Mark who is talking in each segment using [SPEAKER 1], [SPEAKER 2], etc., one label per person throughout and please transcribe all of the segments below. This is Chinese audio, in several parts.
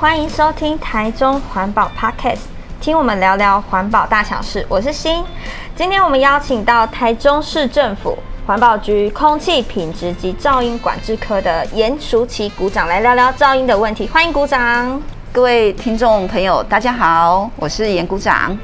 [SPEAKER 1] 欢迎收听台中环保 Podcast，听我们聊聊环保大小事。我是欣，今天我们邀请到台中市政府环保局空气品质及噪音管制科的颜淑琪股长来聊聊噪音的问题。欢迎股长。
[SPEAKER 2] 各位听众朋友，大家好，我是颜股长。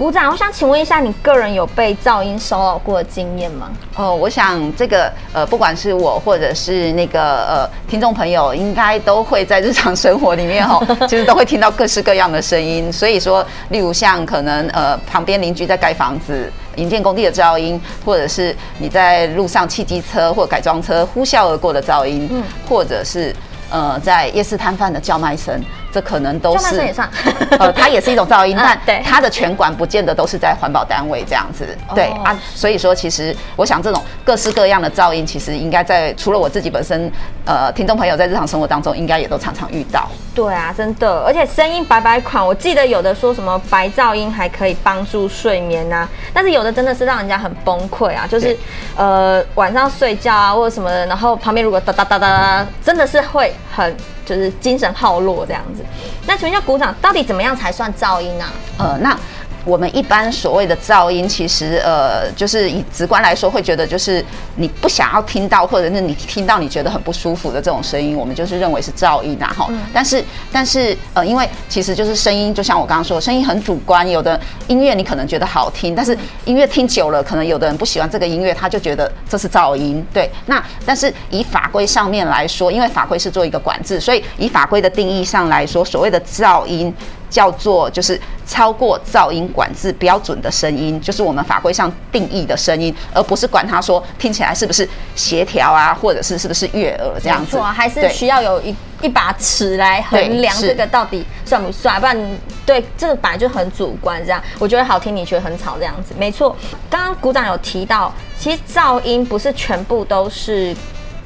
[SPEAKER 1] 股长，我想请问一下，你个人有被噪音骚扰过的经验吗？
[SPEAKER 2] 哦，我想这个呃，不管是我或者是那个呃听众朋友，应该都会在日常生活里面哈，其实都会听到各式各样的声音。所以说，例如像可能呃旁边邻居在盖房子、营建工地的噪音，或者是你在路上汽机车或改装车呼啸而过的噪音，嗯，或者是呃在夜市摊贩的叫卖声。这可能都是，
[SPEAKER 1] 也算
[SPEAKER 2] 呃，它也是一种噪音，
[SPEAKER 1] 啊、
[SPEAKER 2] 但它的权管不见得都是在环保单位这样子，对、哦、啊，所以说其实我想这种各式各样的噪音，其实应该在除了我自己本身，呃，听众朋友在日常生活当中应该也都常常遇到。
[SPEAKER 1] 对啊，真的，而且声音白白款，我记得有的说什么白噪音还可以帮助睡眠呐、啊，但是有的真的是让人家很崩溃啊，就是呃晚上睡觉啊或者什么的，然后旁边如果哒哒哒哒，真的是会很。就是精神耗落这样子，那请问一下鼓掌，到底怎么样才算噪音啊？
[SPEAKER 2] 呃，那。我们一般所谓的噪音，其实呃，就是以直观来说，会觉得就是你不想要听到，或者是你听到你觉得很不舒服的这种声音，我们就是认为是噪音啊。哈、嗯。但是但是呃，因为其实就是声音，就像我刚刚说，声音很主观。有的音乐你可能觉得好听，但是音乐听久了，可能有的人不喜欢这个音乐，他就觉得这是噪音。对。那但是以法规上面来说，因为法规是做一个管制，所以以法规的定义上来说，所谓的噪音。叫做就是超过噪音管制标准的声音，就是我们法规上定义的声音，而不是管他说听起来是不是协调啊，或者是是不是悦耳这样子。
[SPEAKER 1] 没错，还是需要有一一把尺来衡量这个到底算不算，不然对这个本来就很主观。这样我觉得好听，你觉得很吵这样子。没错，刚刚鼓掌有提到，其实噪音不是全部都是。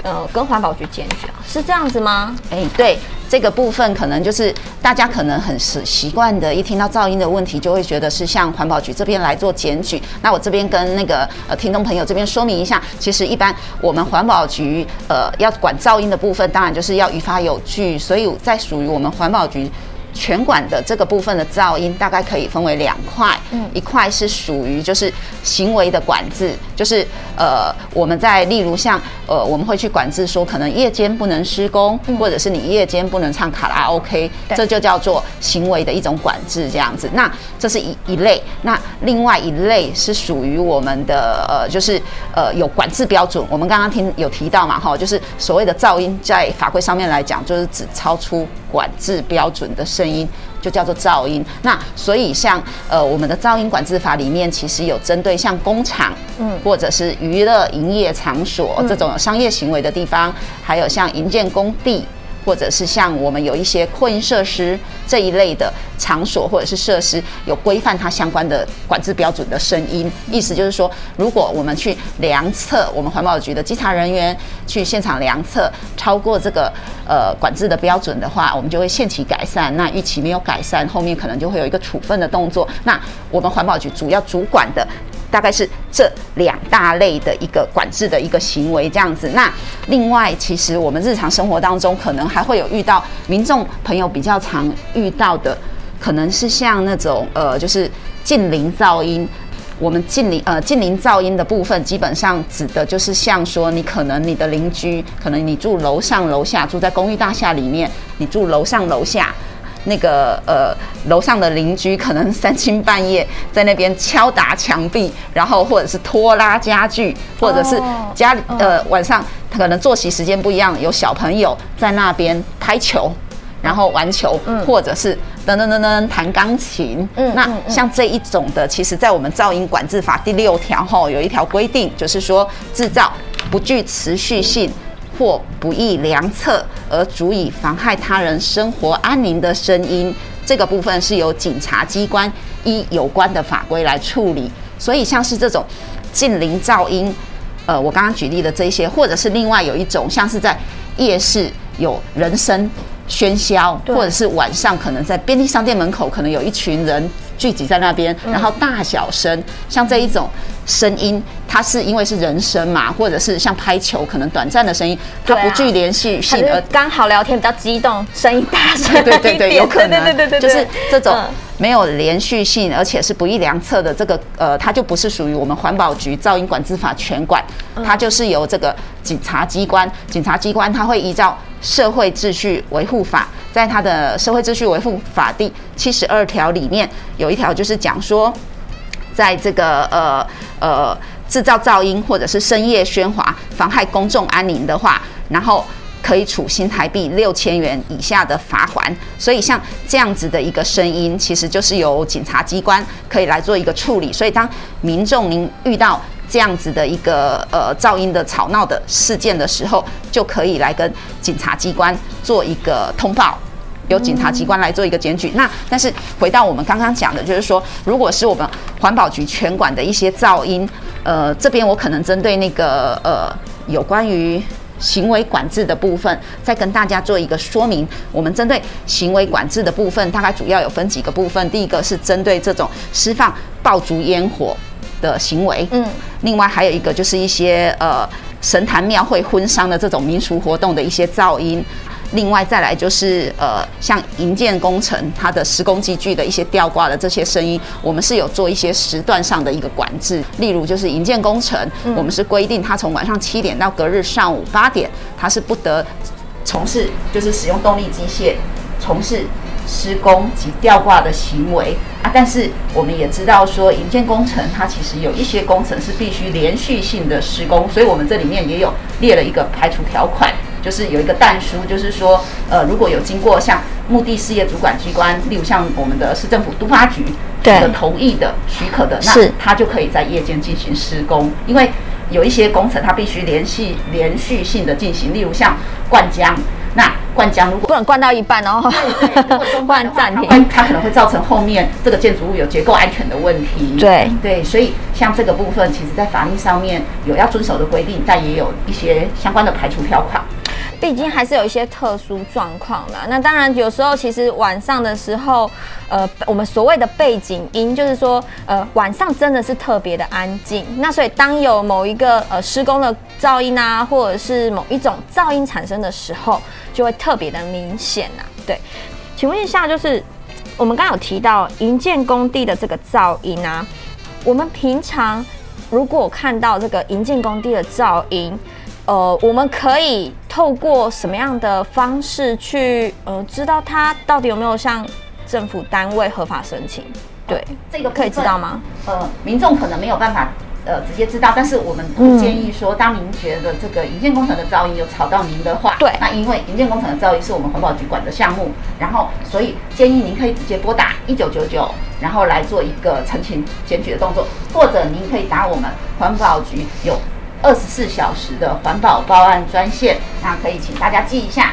[SPEAKER 1] 呃，跟环保局检举啊，是这样子吗？
[SPEAKER 2] 哎，对，这个部分可能就是大家可能很习习惯的，一听到噪音的问题，就会觉得是向环保局这边来做检举。那我这边跟那个呃听众朋友这边说明一下，其实一般我们环保局呃要管噪音的部分，当然就是要于法有据，所以在属于我们环保局。权管的这个部分的噪音大概可以分为两块，嗯，一块是属于就是行为的管制，就是呃我们在例如像呃我们会去管制说可能夜间不能施工，或者是你夜间不能唱卡拉 OK，这就叫做行为的一种管制这样子。那这是一一类，那另外一类是属于我们的呃就是呃有管制标准，我们刚刚听有提到嘛哈，就是所谓的噪音在法规上面来讲，就是指超出管制标准的声。声音就叫做噪音。那所以像呃我们的噪音管制法里面，其实有针对像工厂，嗯，或者是娱乐营业场所这种有商业行为的地方，还有像营建工地。或者是像我们有一些扩音设施这一类的场所或者是设施，有规范它相关的管制标准的声音，意思就是说，如果我们去量测，我们环保局的稽查人员去现场量测，超过这个呃管制的标准的话，我们就会限期改善。那逾期没有改善，后面可能就会有一个处分的动作。那我们环保局主要主管的。大概是这两大类的一个管制的一个行为这样子。那另外，其实我们日常生活当中可能还会有遇到民众朋友比较常遇到的，可能是像那种呃，就是近邻噪音。我们近邻呃近邻噪音的部分，基本上指的就是像说，你可能你的邻居，可能你住楼上楼下，住在公寓大厦里面，你住楼上楼下。那个呃，楼上的邻居可能 三更半夜在那边敲打墙壁，然后或者是拖拉家具，或者是家里呃晚上可能作息时间不一样，有小朋友在那边拍球，然后玩球，或者是噔噔噔噔弹钢琴。嗯，那像这一种的，其实在我们噪音管制法第六条吼有一条规定，就是说制造不具持续性。或不易量测而足以妨害他人生活安宁的声音，这个部分是由警察机关依有关的法规来处理。所以像是这种近邻噪音，呃，我刚刚举例的这些，或者是另外有一种像是在夜市有人声喧嚣，或者是晚上可能在便利商店门口可能有一群人聚集在那边，然后大小声，像这一种声音，它是因为是人声嘛，或者是像拍球可能短暂的声音，它不具连续性，而
[SPEAKER 1] 刚好聊天比较激动，声音大声，
[SPEAKER 2] 对对对，有可能，
[SPEAKER 1] 对对对对，
[SPEAKER 2] 就是这种没有连续性，而且是不易量测的这个呃，它就不是属于我们环保局噪音管制法全管，它就是由这个警察机关，警察机关它会依照社会秩序维护法。在它的社会秩序维护法第七十二条里面，有一条就是讲说，在这个呃呃制造噪音或者是深夜喧哗妨害公众安宁的话，然后可以处新台币六千元以下的罚锾。所以像这样子的一个声音，其实就是由警察机关可以来做一个处理。所以当民众您遇到这样子的一个呃噪音的吵闹的事件的时候，就可以来跟警察机关做一个通报，由警察机关来做一个检举。那但是回到我们刚刚讲的，就是说，如果是我们环保局全管的一些噪音，呃，这边我可能针对那个呃有关于行为管制的部分，再跟大家做一个说明。我们针对行为管制的部分，大概主要有分几个部分。第一个是针对这种释放爆竹烟火的行为，嗯，另外还有一个就是一些呃神坛庙会婚丧的这种民俗活动的一些噪音，另外再来就是呃像营建工程它的施工机具的一些吊挂的这些声音，我们是有做一些时段上的一个管制，例如就是营建工程，我们是规定它从晚上七点到隔日上午八点，它是不得从事就是使用动力机械从事。施工及吊挂的行为啊，但是我们也知道说，营建工程它其实有一些工程是必须连续性的施工，所以我们这里面也有列了一个排除条款，就是有一个但书，就是说，呃，如果有经过像目的事业主管机关，例如像我们的市政府都发局的同意的许可的，那它就可以在夜间进行施工，因为有一些工程它必须连续连续性的进行，例如像灌浆。那灌浆如果
[SPEAKER 1] 不能灌到一半，哦，对对
[SPEAKER 2] 如果中 断暂停，它可能会造成后面这个建筑物有结构安全的问题。
[SPEAKER 1] 对
[SPEAKER 2] 对，所以像这个部分，其实在法律上面有要遵守的规定，但也有一些相关的排除条款。
[SPEAKER 1] 毕竟还是有一些特殊状况啦。那当然，有时候其实晚上的时候，呃，我们所谓的背景音，就是说，呃，晚上真的是特别的安静。那所以，当有某一个呃施工的噪音啊，或者是某一种噪音产生的时候，就会特别的明显呐。对，请问一下，就是我们刚刚有提到营建工地的这个噪音啊，我们平常如果看到这个营建工地的噪音，呃，我们可以透过什么样的方式去呃知道他到底有没有向政府单位合法申请？对，
[SPEAKER 2] 这个
[SPEAKER 1] 可以知道吗？
[SPEAKER 2] 呃，民众可能没有办法呃直接知道，但是我们不建议说，当您觉得这个营建工程的噪音有吵到您的话，
[SPEAKER 1] 对，
[SPEAKER 2] 那因为营建工程的噪音是我们环保局管的项目，然后所以建议您可以直接拨打一九九九，然后来做一个陈情检举的动作，或者您可以打我们环保局有。二十四小时的环保报案专线，那可以请大家记一下，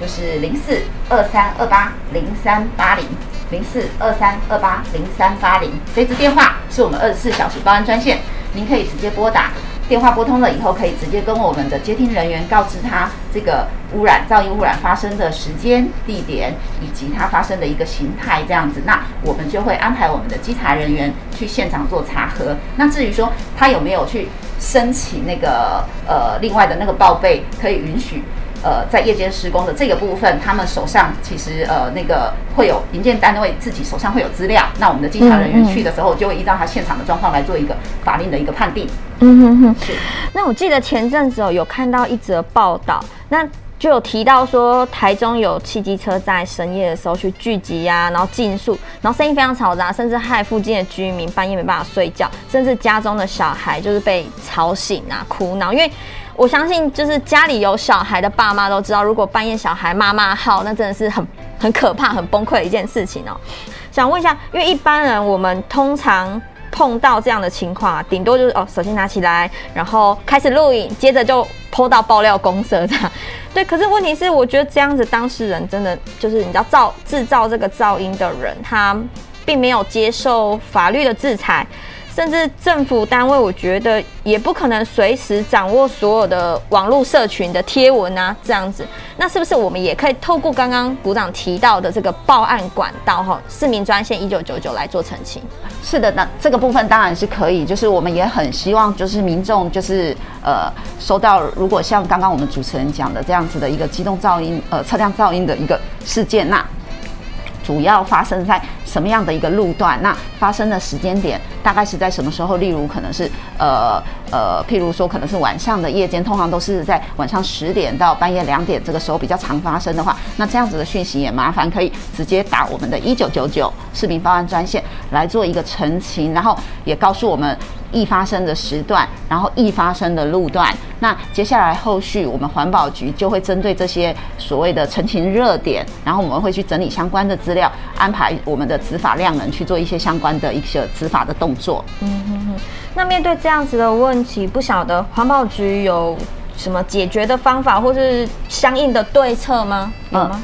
[SPEAKER 2] 就是零四二三二八零三八零零四二三二八零三八零，这支电话是我们二十四小时报案专线，您可以直接拨打。电话拨通了以后，可以直接跟我们的接听人员告知他这个污染、噪音污染发生的时间、地点以及它发生的一个形态，这样子，那我们就会安排我们的稽查人员去现场做查核。那至于说他有没有去申请那个呃另外的那个报备，可以允许。呃，在夜间施工的这个部分，他们手上其实呃那个会有营建单位自己手上会有资料，那我们的稽查人员去的时候，就会依照他现场的状况来做一个法令的一个判定。
[SPEAKER 1] 哼哼，那我记得前阵子哦，有看到一则报道，那就有提到说，台中有汽机车在深夜的时候去聚集啊，然后竞速，然后声音非常嘈杂，甚至害附近的居民半夜没办法睡觉，甚至家中的小孩就是被吵醒啊，哭闹，因为。我相信，就是家里有小孩的爸妈都知道，如果半夜小孩骂骂号，那真的是很 很可怕、很崩溃的一件事情哦。想问一下，因为一般人我们通常碰到这样的情况啊，顶多就是哦，手机拿起来，然后开始录影，接着就泼到爆料公社这样。对，可是问题是，我觉得这样子当事人真的就是你知道造制造这个噪音的人，他并没有接受法律的制裁。甚至政府单位，我觉得也不可能随时掌握所有的网络社群的贴文啊，这样子。那是不是我们也可以透过刚刚股长提到的这个报案管道哈，市民专线一九九九来做澄清？
[SPEAKER 2] 是的，那这个部分当然是可以，就是我们也很希望，就是民众就是呃收到，如果像刚刚我们主持人讲的这样子的一个机动噪音呃车辆噪音的一个事件，那。主要发生在什么样的一个路段？那发生的时间点大概是在什么时候？例如可能是呃呃，譬如说可能是晚上的夜间，通常都是在晚上十点到半夜两点这个时候比较常发生的话，那这样子的讯息也麻烦可以直接打我们的一九九九市民报案专线来做一个澄清，然后也告诉我们。易发生的时段，然后易发生的路段，那接下来后续我们环保局就会针对这些所谓的澄清热点，然后我们会去整理相关的资料，安排我们的执法量能去做一些相关的一些执法的动作。
[SPEAKER 1] 嗯哼哼。那面对这样子的问题，不晓得环保局有什么解决的方法，或是相应的对策吗？有吗？嗯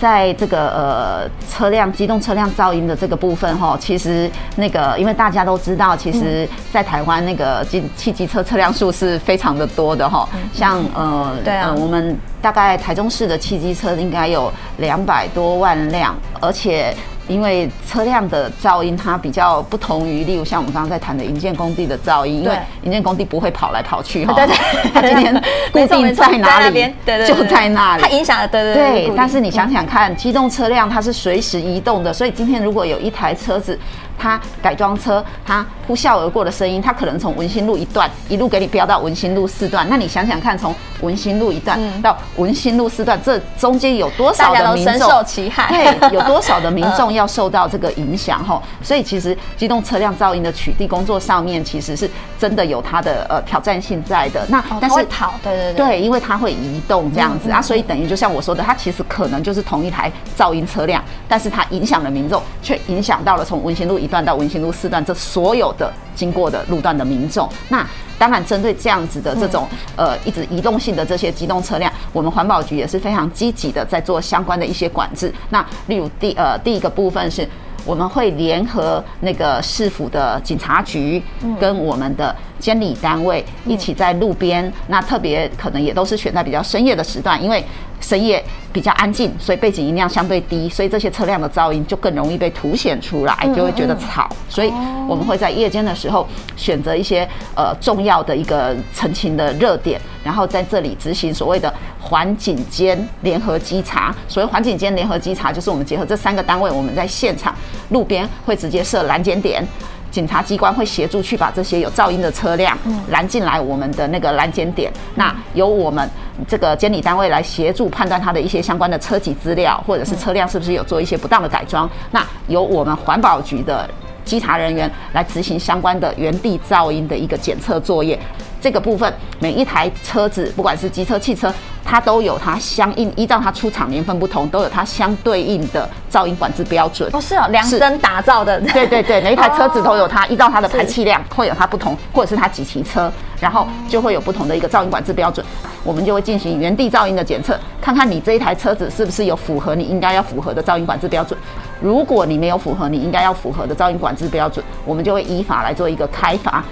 [SPEAKER 2] 在这个呃车辆机动车辆噪音的这个部分哈，其实那个因为大家都知道，其实，在台湾那个机汽机车车辆数是非常的多的哈，像呃对啊，我们大概台中市的汽机车应该有两百多万辆，而且。因为车辆的噪音它比较不同于，例如像我们刚刚在谈的营建工地的噪音，因为营建工地不会跑来跑去哈，对对，它今天 固定在哪里，对对，就在那里，
[SPEAKER 1] 它影响了，对对对。
[SPEAKER 2] 但是你想想看，机动车辆它是随时移动的，所以今天如果有一台车子。它改装车，它呼啸而过的声音，它可能从文心路一段一路给你飙到文心路四段。那你想想看，从文心路一段到文心路四段，嗯、这中间有多少的民众？深受其害。对，有多少的民众 要受到这个影响？哈，所以其实机动车辆噪音的取缔工作上面，其实是真的有它的呃挑战性在的。那、哦、但是
[SPEAKER 1] 跑，对对
[SPEAKER 2] 对，对，因为它会移动这样子、嗯、啊，所以等于就像我说的，它其实可能就是同一台噪音车辆，但是它影响了民众，却影响到了从文心路一段到文心路四段，这所有的经过的路段的民众，那当然针对这样子的这种呃一直移动性的这些机动车辆，我们环保局也是非常积极的在做相关的一些管制。那例如第呃第一个部分是，我们会联合那个市府的警察局跟我们的监理单位一起在路边，那特别可能也都是选在比较深夜的时段，因为。深夜比较安静，所以背景音量相对低，所以这些车辆的噪音就更容易被凸显出来，就会觉得吵。所以我们会在夜间的时候选择一些呃重要的一个澄清的热点，然后在这里执行所谓的环警监联合稽查。所谓环警监联合稽查，就是我们结合这三个单位，我们在现场路边会直接设拦截点。警察机关会协助去把这些有噪音的车辆拦进来我们的那个拦检点，那由我们这个监理单位来协助判断它的一些相关的车籍资料，或者是车辆是不是有做一些不当的改装，那由我们环保局的稽查人员来执行相关的原地噪音的一个检测作业。这个部分，每一台车子，不管是机车、汽车，它都有它相应，依照它出厂年份不同，都有它相对应的噪音管制标准。
[SPEAKER 1] 哦，是哦，量身打造的。
[SPEAKER 2] 对对对，每一台车子都有它，依照它的排气量会有它不同，或者是它几期车，然后就会有不同的一个噪音管制标准。我们就会进行原地噪音的检测，看看你这一台车子是不是有符合你应该要符合的噪音管制标准。如果你没有符合你应该要符合的噪音管制标准，我们就会依法来做一个开罚。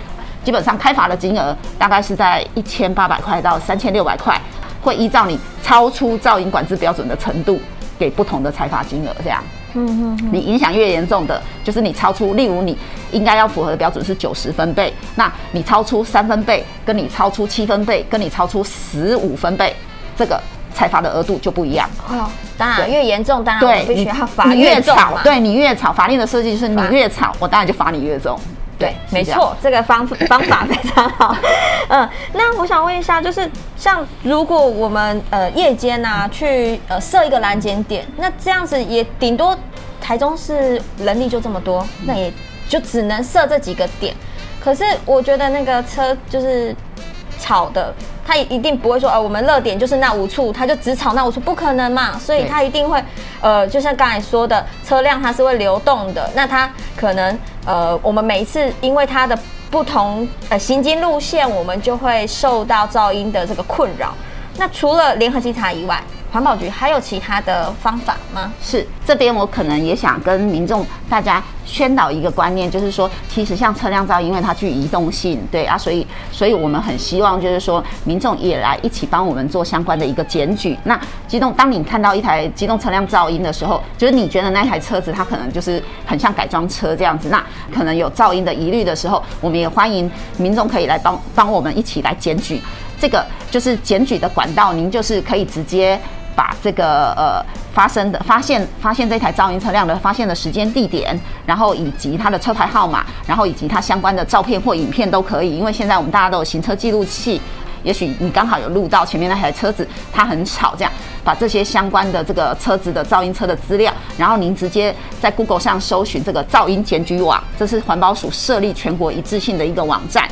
[SPEAKER 2] 基本上开罚的金额大概是在一千八百块到三千六百块，会依照你超出噪音管制标准的程度给不同的裁罚金额。这样，嗯嗯，你影响越严重的，就是你超出，例如你应该要符合的标准是九十分贝，那你超出三分贝，跟你超出七分贝，跟你超出十五分贝，这个裁罚的额度就不一样。哦，
[SPEAKER 1] 当然越严重，当然我必须要罚越重。
[SPEAKER 2] 对，你越吵，法令的设计就是你越吵，我当然就罚你越重。对，
[SPEAKER 1] 没错，这个方 方法非常好。嗯，那我想问一下，就是像如果我们呃夜间啊去呃设一个拦截点，那这样子也顶多台中市人力就这么多，那也就只能设这几个点。可是我觉得那个车就是吵的。他一定不会说，呃，我们热点就是那五处，他就只炒那五处，不可能嘛。所以他一定会，呃，就像刚才说的，车辆它是会流动的，那它可能，呃，我们每一次因为它的不同，呃，行经路线，我们就会受到噪音的这个困扰。那除了联合稽查以外，环保局还有其他的方法吗？
[SPEAKER 2] 是这边我可能也想跟民众大家宣导一个观念，就是说，其实像车辆噪音，因为它具移动性，对啊，所以，所以我们很希望就是说，民众也来一起帮我们做相关的一个检举。那机动，当你看到一台机动车辆噪音的时候，就是你觉得那台车子它可能就是很像改装车这样子，那可能有噪音的疑虑的时候，我们也欢迎民众可以来帮帮我们一起来检举。这个就是检举的管道，您就是可以直接把这个呃发生的发现发现这台噪音车辆的发现的时间地点，然后以及它的车牌号码，然后以及它相关的照片或影片都可以。因为现在我们大家都有行车记录器，也许你刚好有录到前面那台车子它很吵，这样把这些相关的这个车子的噪音车的资料，然后您直接在 Google 上搜寻这个噪音检举网，这是环保署设立全国一致性的一个网站。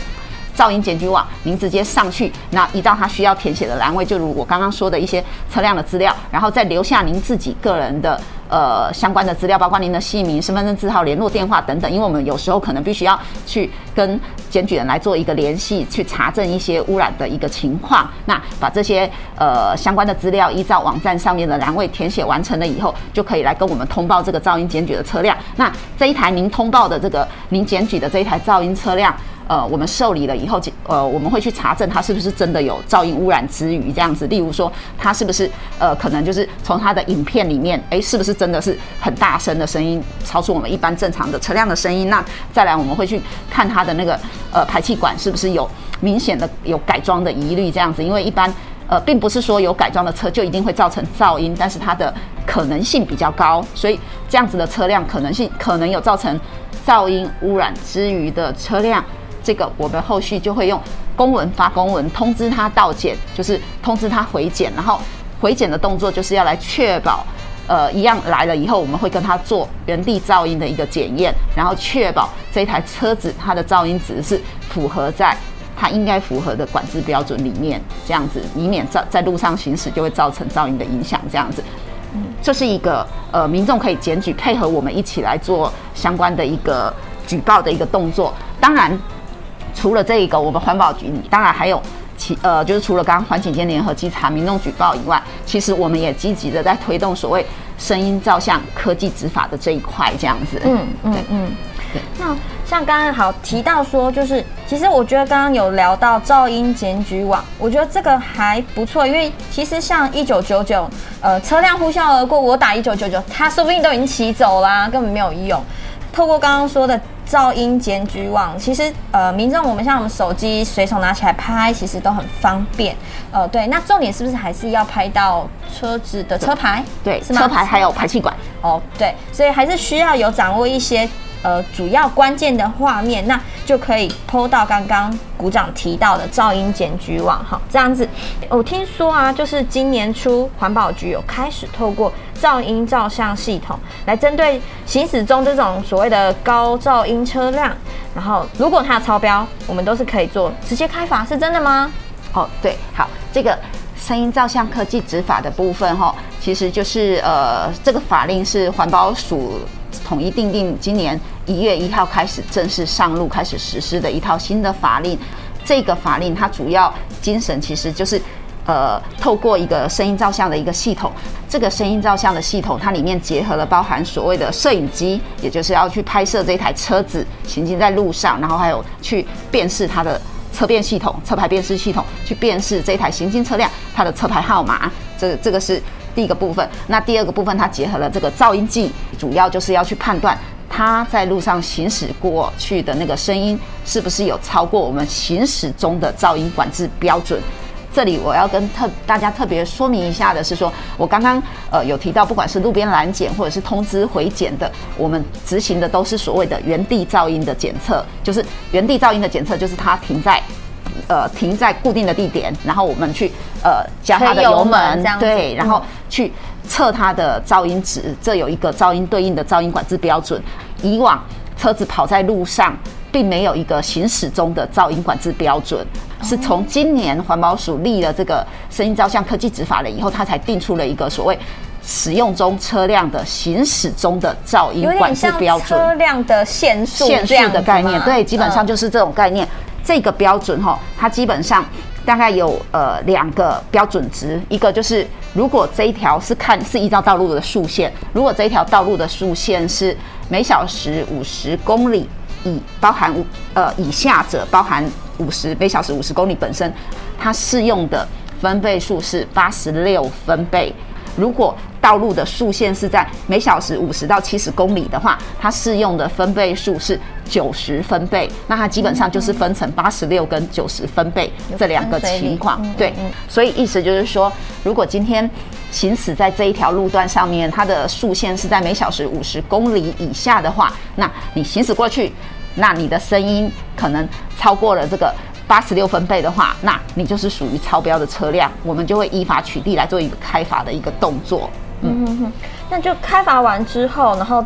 [SPEAKER 2] 噪音检举网，您直接上去，那依照他需要填写的栏位，就如我刚刚说的一些车辆的资料，然后再留下您自己个人的呃相关的资料，包括您的姓名、身份证字号、联络电话等等。因为我们有时候可能必须要去跟检举人来做一个联系，去查证一些污染的一个情况。那把这些呃相关的资料依照网站上面的栏位填写完成了以后，就可以来跟我们通报这个噪音检举的车辆。那这一台您通报的这个您检举的这一台噪音车辆。呃，我们受理了以后，呃，我们会去查证它是不是真的有噪音污染之余这样子。例如说，它是不是呃，可能就是从它的影片里面，诶，是不是真的是很大声的声音，超出我们一般正常的车辆的声音？那再来，我们会去看它的那个呃排气管是不是有明显的有改装的疑虑这样子。因为一般呃，并不是说有改装的车就一定会造成噪音，但是它的可能性比较高，所以这样子的车辆可能性可能有造成噪音污染之余的车辆。这个我们后续就会用公文发公文通知他到检，就是通知他回检，然后回检的动作就是要来确保，呃，一样来了以后，我们会跟他做原地噪音的一个检验，然后确保这台车子它的噪音值是符合在它应该符合的管制标准里面，这样子以免在在路上行驶就会造成噪音的影响，这样子，嗯，这是一个呃民众可以检举，配合我们一起来做相关的一个举报的一个动作，当然。除了这一个，我们环保局当然还有其呃，就是除了刚刚环境监联合稽查、民众举报以外，其实我们也积极的在推动所谓声音照相科技执法的这一块，这样子。嗯嗯嗯。对。
[SPEAKER 1] 那像刚刚好提到说，就是其实我觉得刚刚有聊到噪音检举网，我觉得这个还不错，因为其实像一九九九，呃，车辆呼啸而过，我打一九九九，他说不定都已经骑走啦、啊，根本没有用。透过刚刚说的。噪音检举网，其实呃，民众我们像我们手机随手拿起来拍，其实都很方便。呃，对，那重点是不是还是要拍到车子的车牌？
[SPEAKER 2] 对，是？车牌还有排气管。
[SPEAKER 1] 哦，对，所以还是需要有掌握一些。呃，主要关键的画面，那就可以 PO 到刚刚股长提到的噪音检举网哈，这样子。我听说啊，就是今年初环保局有开始透过噪音照相系统来针对行驶中这种所谓的高噪音车辆，然后如果它超标，我们都是可以做直接开罚，是真的吗？
[SPEAKER 2] 哦，对，好，这个声音照相科技执法的部分哈，其实就是呃，这个法令是环保署。统一订定，今年一月一号开始正式上路，开始实施的一套新的法令。这个法令它主要精神其实就是，呃，透过一个声音照相的一个系统。这个声音照相的系统，它里面结合了包含所谓的摄影机，也就是要去拍摄这台车子行进在路上，然后还有去辨识它的车辨系统、车牌辨识系统，去辨识这台行经车辆它的车牌号码。这这个是。第一个部分，那第二个部分，它结合了这个噪音计，主要就是要去判断它在路上行驶过去的那个声音是不是有超过我们行驶中的噪音管制标准。这里我要跟特大家特别说明一下的是说，说我刚刚呃有提到，不管是路边拦检或者是通知回检的，我们执行的都是所谓的原地噪音的检测，就是原地噪音的检测，就是它停在。呃，停在固定的地点，然后我们去呃加它的油门，对，然后去测它的噪音值，这有一个噪音对应的噪音管制标准。以往车子跑在路上，并没有一个行驶中的噪音管制标准，是从今年环保署立了这个声音照相科技执法了以后，它才定出了一个所谓使用中车辆的行驶中的噪音管制标准。
[SPEAKER 1] 车辆的限速，
[SPEAKER 2] 限速的概念，对，基本上就是这种概念。这个标准哈，它基本上大概有呃两个标准值，一个就是如果这一条是看是依照道路的速线，如果这一条道路的速线是每小时五十公里以包含五呃以下者包含五十每小时五十公里本身，它适用的分贝数是八十六分贝。如果道路的速线是在每小时五十到七十公里的话，它适用的分贝数是九十分贝。那它基本上就是分成八十六跟九十分贝这两个情况。对，所以意思就是说，如果今天行驶在这一条路段上面，它的速线是在每小时五十公里以下的话，那你行驶过去，那你的声音可能超过了这个。八十六分贝的话，那你就是属于超标的车辆，我们就会依法取缔来做一个开罚的一个动作。
[SPEAKER 1] 嗯哼哼，那就开罚完之后，然后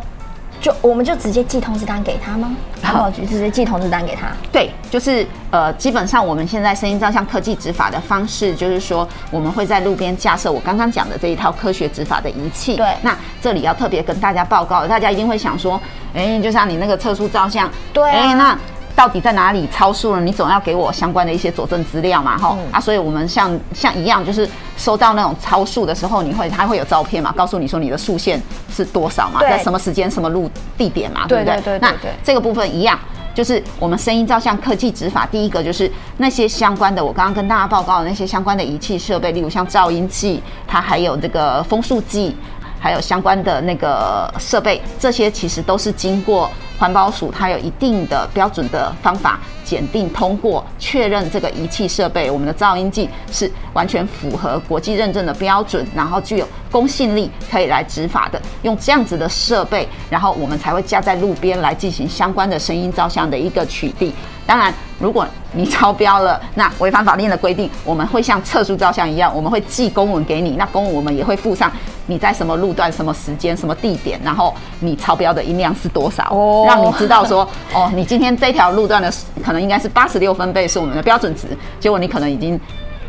[SPEAKER 1] 就我们就直接寄通知单给他吗？然后就直接寄通知单给他？
[SPEAKER 2] 对，就是呃，基本上我们现在声音照相科技执法的方式，就是说我们会在路边架设我刚刚讲的这一套科学执法的仪器。
[SPEAKER 1] 对，
[SPEAKER 2] 那这里要特别跟大家报告，大家一定会想说，哎，就像你那个测速照相，
[SPEAKER 1] 对、啊，
[SPEAKER 2] 哎那。到底在哪里超速了？你总要给我相关的一些佐证资料嘛，哈、嗯、啊，所以我们像像一样，就是收到那种超速的时候，你会它会有照片嘛，告诉你说你的速限是多少嘛，在什么时间、什么路地点嘛，对不对？对对。那这个部分一样，就是我们声音照相科技执法，第一个就是那些相关的，我刚刚跟大家报告的那些相关的仪器设备，例如像噪音计，它还有这个风速计。还有相关的那个设备，这些其实都是经过环保署，它有一定的标准的方法检定通过，确认这个仪器设备，我们的噪音计是完全符合国际认证的标准，然后具有公信力，可以来执法的。用这样子的设备，然后我们才会架在路边来进行相关的声音照相的一个取缔。当然，如果你超标了，那违反法令的规定，我们会像测速照相一样，我们会寄公文给你。那公文我们也会附上你在什么路段、什么时间、什么地点，然后你超标的音量是多少，让你知道说，哦，你今天这条路段的可能应该是八十六分贝是我们的标准值，结果你可能已经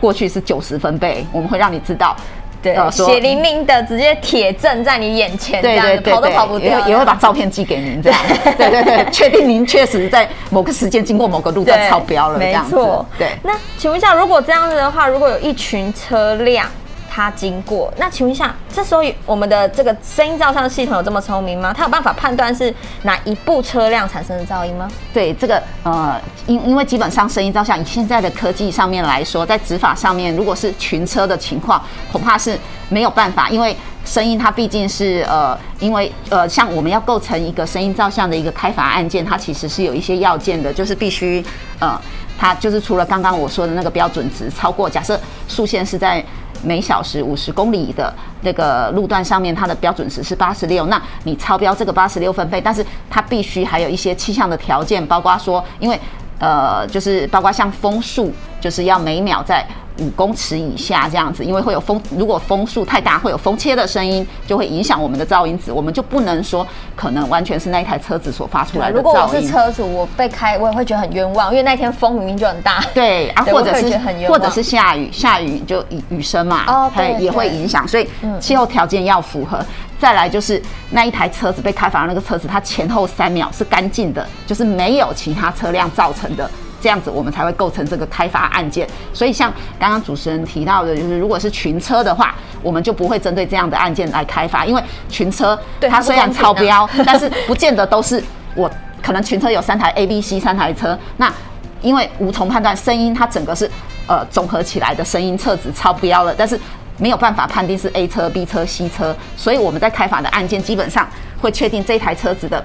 [SPEAKER 2] 过去是九十分贝，我们会让你知道。
[SPEAKER 1] 对，血淋淋的直接铁证在你眼前，对对对，跑都跑不掉，
[SPEAKER 2] 也会把照片寄给您，这样，对对对，确定您确实在某个时间经过某个路段超标了，没错，对。
[SPEAKER 1] 那请问一下，如果这样子的话，如果有一群车辆。它经过，那请问一下，这时候我们的这个声音照相系统有这么聪明吗？它有办法判断是哪一部车辆产生的噪音吗？
[SPEAKER 2] 对，这个呃，因因为基本上声音照相以现在的科技上面来说，在执法上面，如果是群车的情况，恐怕是没有办法，因为声音它毕竟是呃，因为呃，像我们要构成一个声音照相的一个开罚案件，它其实是有一些要件的，就是必须呃，它就是除了刚刚我说的那个标准值超过，假设速限是在。每小时五十公里的那个路段上面，它的标准值是八十六。那你超标这个八十六分贝，但是它必须还有一些气象的条件，包括说，因为呃，就是包括像风速，就是要每秒在。五公尺以下这样子，因为会有风，如果风速太大，会有风切的声音，就会影响我们的噪音值，我们就不能说可能完全是那一台车子所发出来的噪音。如
[SPEAKER 1] 果我是车主，我被开，我也会觉得很冤枉，因为那天风明明就很大。
[SPEAKER 2] 对啊，或者是或者是下雨，下雨就雨雨声嘛，哦，对，也会影响，所以气候条件要符合。再来就是那一台车子被开罚的那个车子，它前后三秒是干净的，就是没有其他车辆造成的。这样子我们才会构成这个开发案件。所以像刚刚主持人提到的，就是如果是群车的话，我们就不会针对这样的案件来开发，因为群车它虽然超标，但是不见得都是我可能群车有三台 A、B、C 三台车，那因为无从判断声音，它整个是呃综合起来的声音测值超标了，但是没有办法判定是 A 车、B 车、C 车，所以我们在开发的案件基本上会确定这台车子的。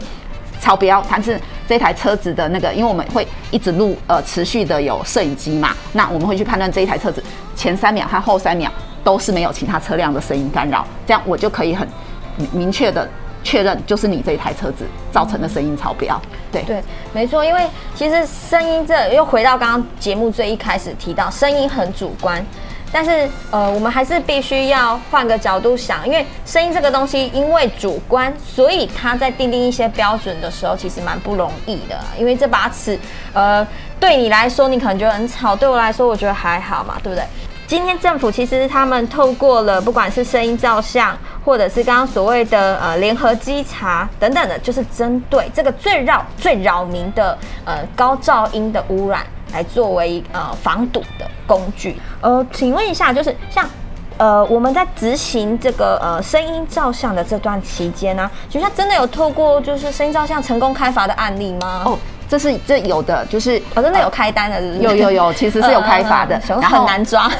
[SPEAKER 2] 超标，但是这台车子的那个，因为我们会一直录，呃，持续的有摄影机嘛，那我们会去判断这一台车子前三秒和后三秒都是没有其他车辆的声音干扰，这样我就可以很明确的确认，就是你这一台车子造成的声音超标。对
[SPEAKER 1] 对，没错，因为其实声音这又回到刚刚节目最一开始提到，声音很主观。但是，呃，我们还是必须要换个角度想，因为声音这个东西，因为主观，所以它在订定一些标准的时候，其实蛮不容易的。因为这把尺，呃，对你来说，你可能觉得很吵，对我来说，我觉得还好嘛，对不对？今天政府其实他们透过了，不管是声音照相，或者是刚刚所谓的呃联合稽查等等的，就是针对这个最扰最扰民的呃高噪音的污染，来作为呃防堵的。工具。呃，请问一下，就是像。呃，我们在执行这个呃声音照相的这段期间呢、啊，学校真的有透过就是声音照相成功开罚的案例吗？
[SPEAKER 2] 哦，这是这有的，就是
[SPEAKER 1] 我、哦、真的有开单的
[SPEAKER 2] 有有有，其实是有开罚的，
[SPEAKER 1] 然后很难抓，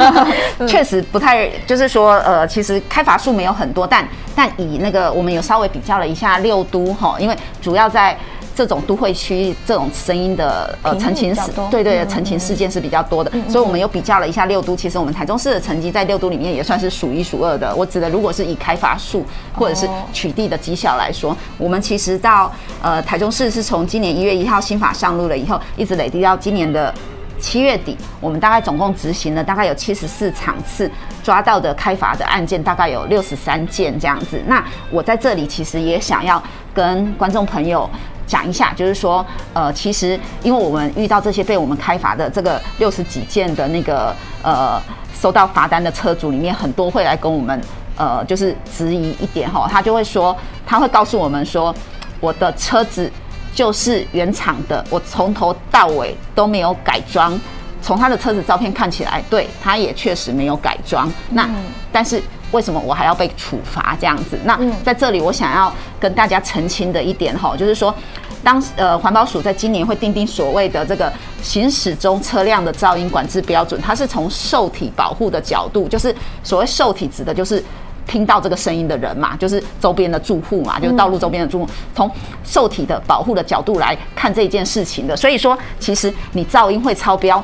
[SPEAKER 2] 确实不太，就是说呃，其实开罚数没有很多，但但以那个我们有稍微比较了一下六都哈，因为主要在。这种都会区这种声音的呃陈情事，对对，陈情事件是比较多的，所以我们又比较了一下六都，其实我们台中市的成绩在六都里面也算是数一数二的。我指的如果是以开发数或者是取缔的绩效来说，哦、我们其实到呃台中市是从今年一月一号新法上路了以后，一直累积到今年的七月底，我们大概总共执行了大概有七十四场次，抓到的开罚的案件大概有六十三件这样子。那我在这里其实也想要跟观众朋友。讲一下，就是说，呃，其实因为我们遇到这些被我们开罚的这个六十几件的那个呃收到罚单的车主里面，很多会来跟我们呃就是质疑一点哈，他就会说，他会告诉我们说，我的车子就是原厂的，我从头到尾都没有改装，从他的车子照片看起来，对，他也确实没有改装，那但是。为什么我还要被处罚这样子？那在这里我想要跟大家澄清的一点哈，就是说，当呃环保署在今年会订定所谓的这个行驶中车辆的噪音管制标准，它是从受体保护的角度，就是所谓受体指的就是听到这个声音的人嘛，就是周边的住户嘛，就是道路周边的住户，从受体的保护的角度来看这件事情的。所以说，其实你噪音会超标。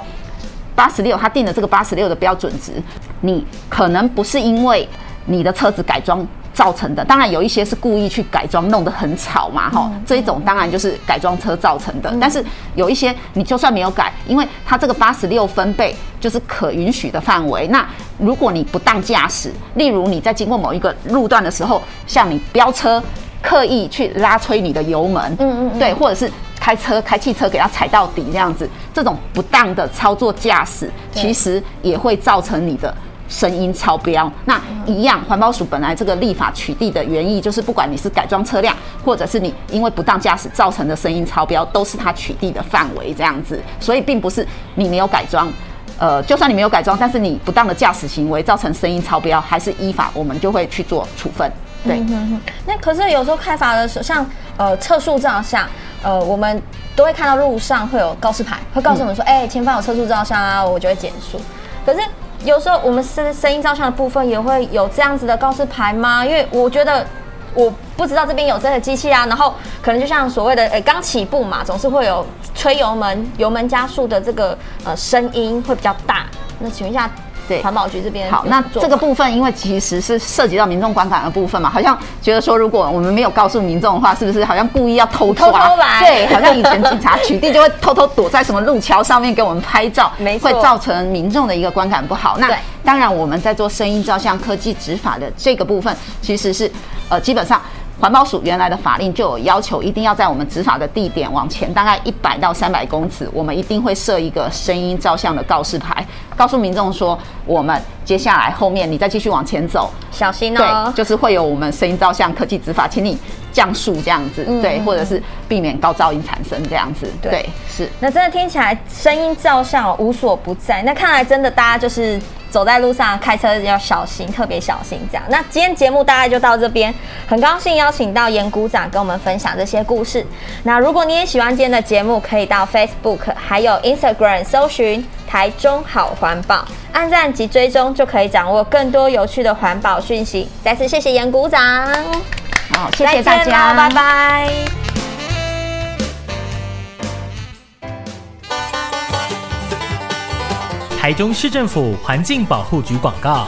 [SPEAKER 2] 八十六，他定的这个八十六的标准值，你可能不是因为你的车子改装造成的，当然有一些是故意去改装，弄得很吵嘛，哈，这一种当然就是改装车造成的。但是有一些你就算没有改，因为它这个八十六分贝就是可允许的范围。那如果你不当驾驶，例如你在经过某一个路段的时候，像你飙车，刻意去拉吹你的油门，嗯嗯，对，或者是。开车开汽车给它踩到底这样子，这种不当的操作驾驶，其实也会造成你的声音超标。那一样，环保署本来这个立法取缔的原意，就是不管你是改装车辆，或者是你因为不当驾驶造成的声音超标，都是它取缔的范围这样子。所以并不是你没有改装，呃，就算你没有改装，但是你不当的驾驶行为造成声音超标，还是依法我们就会去做处分。对，嗯哼哼，
[SPEAKER 1] 那可是有时候开罚的时候，像呃测速照相。呃，我们都会看到路上会有告示牌，会告诉我们说，哎、嗯欸，前方有测速照相啊，我就会减速。可是有时候我们声声音照相的部分也会有这样子的告示牌吗？因为我觉得我不知道这边有这个机器啊，然后可能就像所谓的，诶，刚起步嘛，总是会有吹油门、油门加速的这个呃声音会比较大。那请问一下。对，环保局这边
[SPEAKER 2] 好，那这个部分因为其实是涉及到民众观感的部分嘛，好像觉得说如果我们没有告诉民众的话，是不是好像故意要偷偷来？对，好像以前警察取缔就会偷偷躲在什么路桥上面 给我们拍照，没错，会造成民众的一个观感不好。那当然我们在做声音照相科技执法的这个部分，其实是呃基本上。环保署原来的法令就有要求，一定要在我们执法的地点往前大概一百到三百公尺，我们一定会设一个声音照相的告示牌，告诉民众说，我们接下来后面你再继续往前走，
[SPEAKER 1] 小心哦。
[SPEAKER 2] 对，就是会有我们声音照相科技执法，请你降速这样子，嗯、对，或者是避免高噪音产生这样子，对，对是。
[SPEAKER 1] 那真的听起来声音照相无所不在，那看来真的大家就是。走在路上开车要小心，特别小心这样。那今天节目大概就到这边，很高兴邀请到严股长跟我们分享这些故事。那如果你也喜欢今天的节目，可以到 Facebook 还有 Instagram 搜寻台中好环保，按赞及追踪就可以掌握更多有趣的环保讯息。再次谢谢严鼓掌，
[SPEAKER 2] 好，谢谢大家，
[SPEAKER 1] 拜拜。
[SPEAKER 3] 台中市政府环境保护局广告。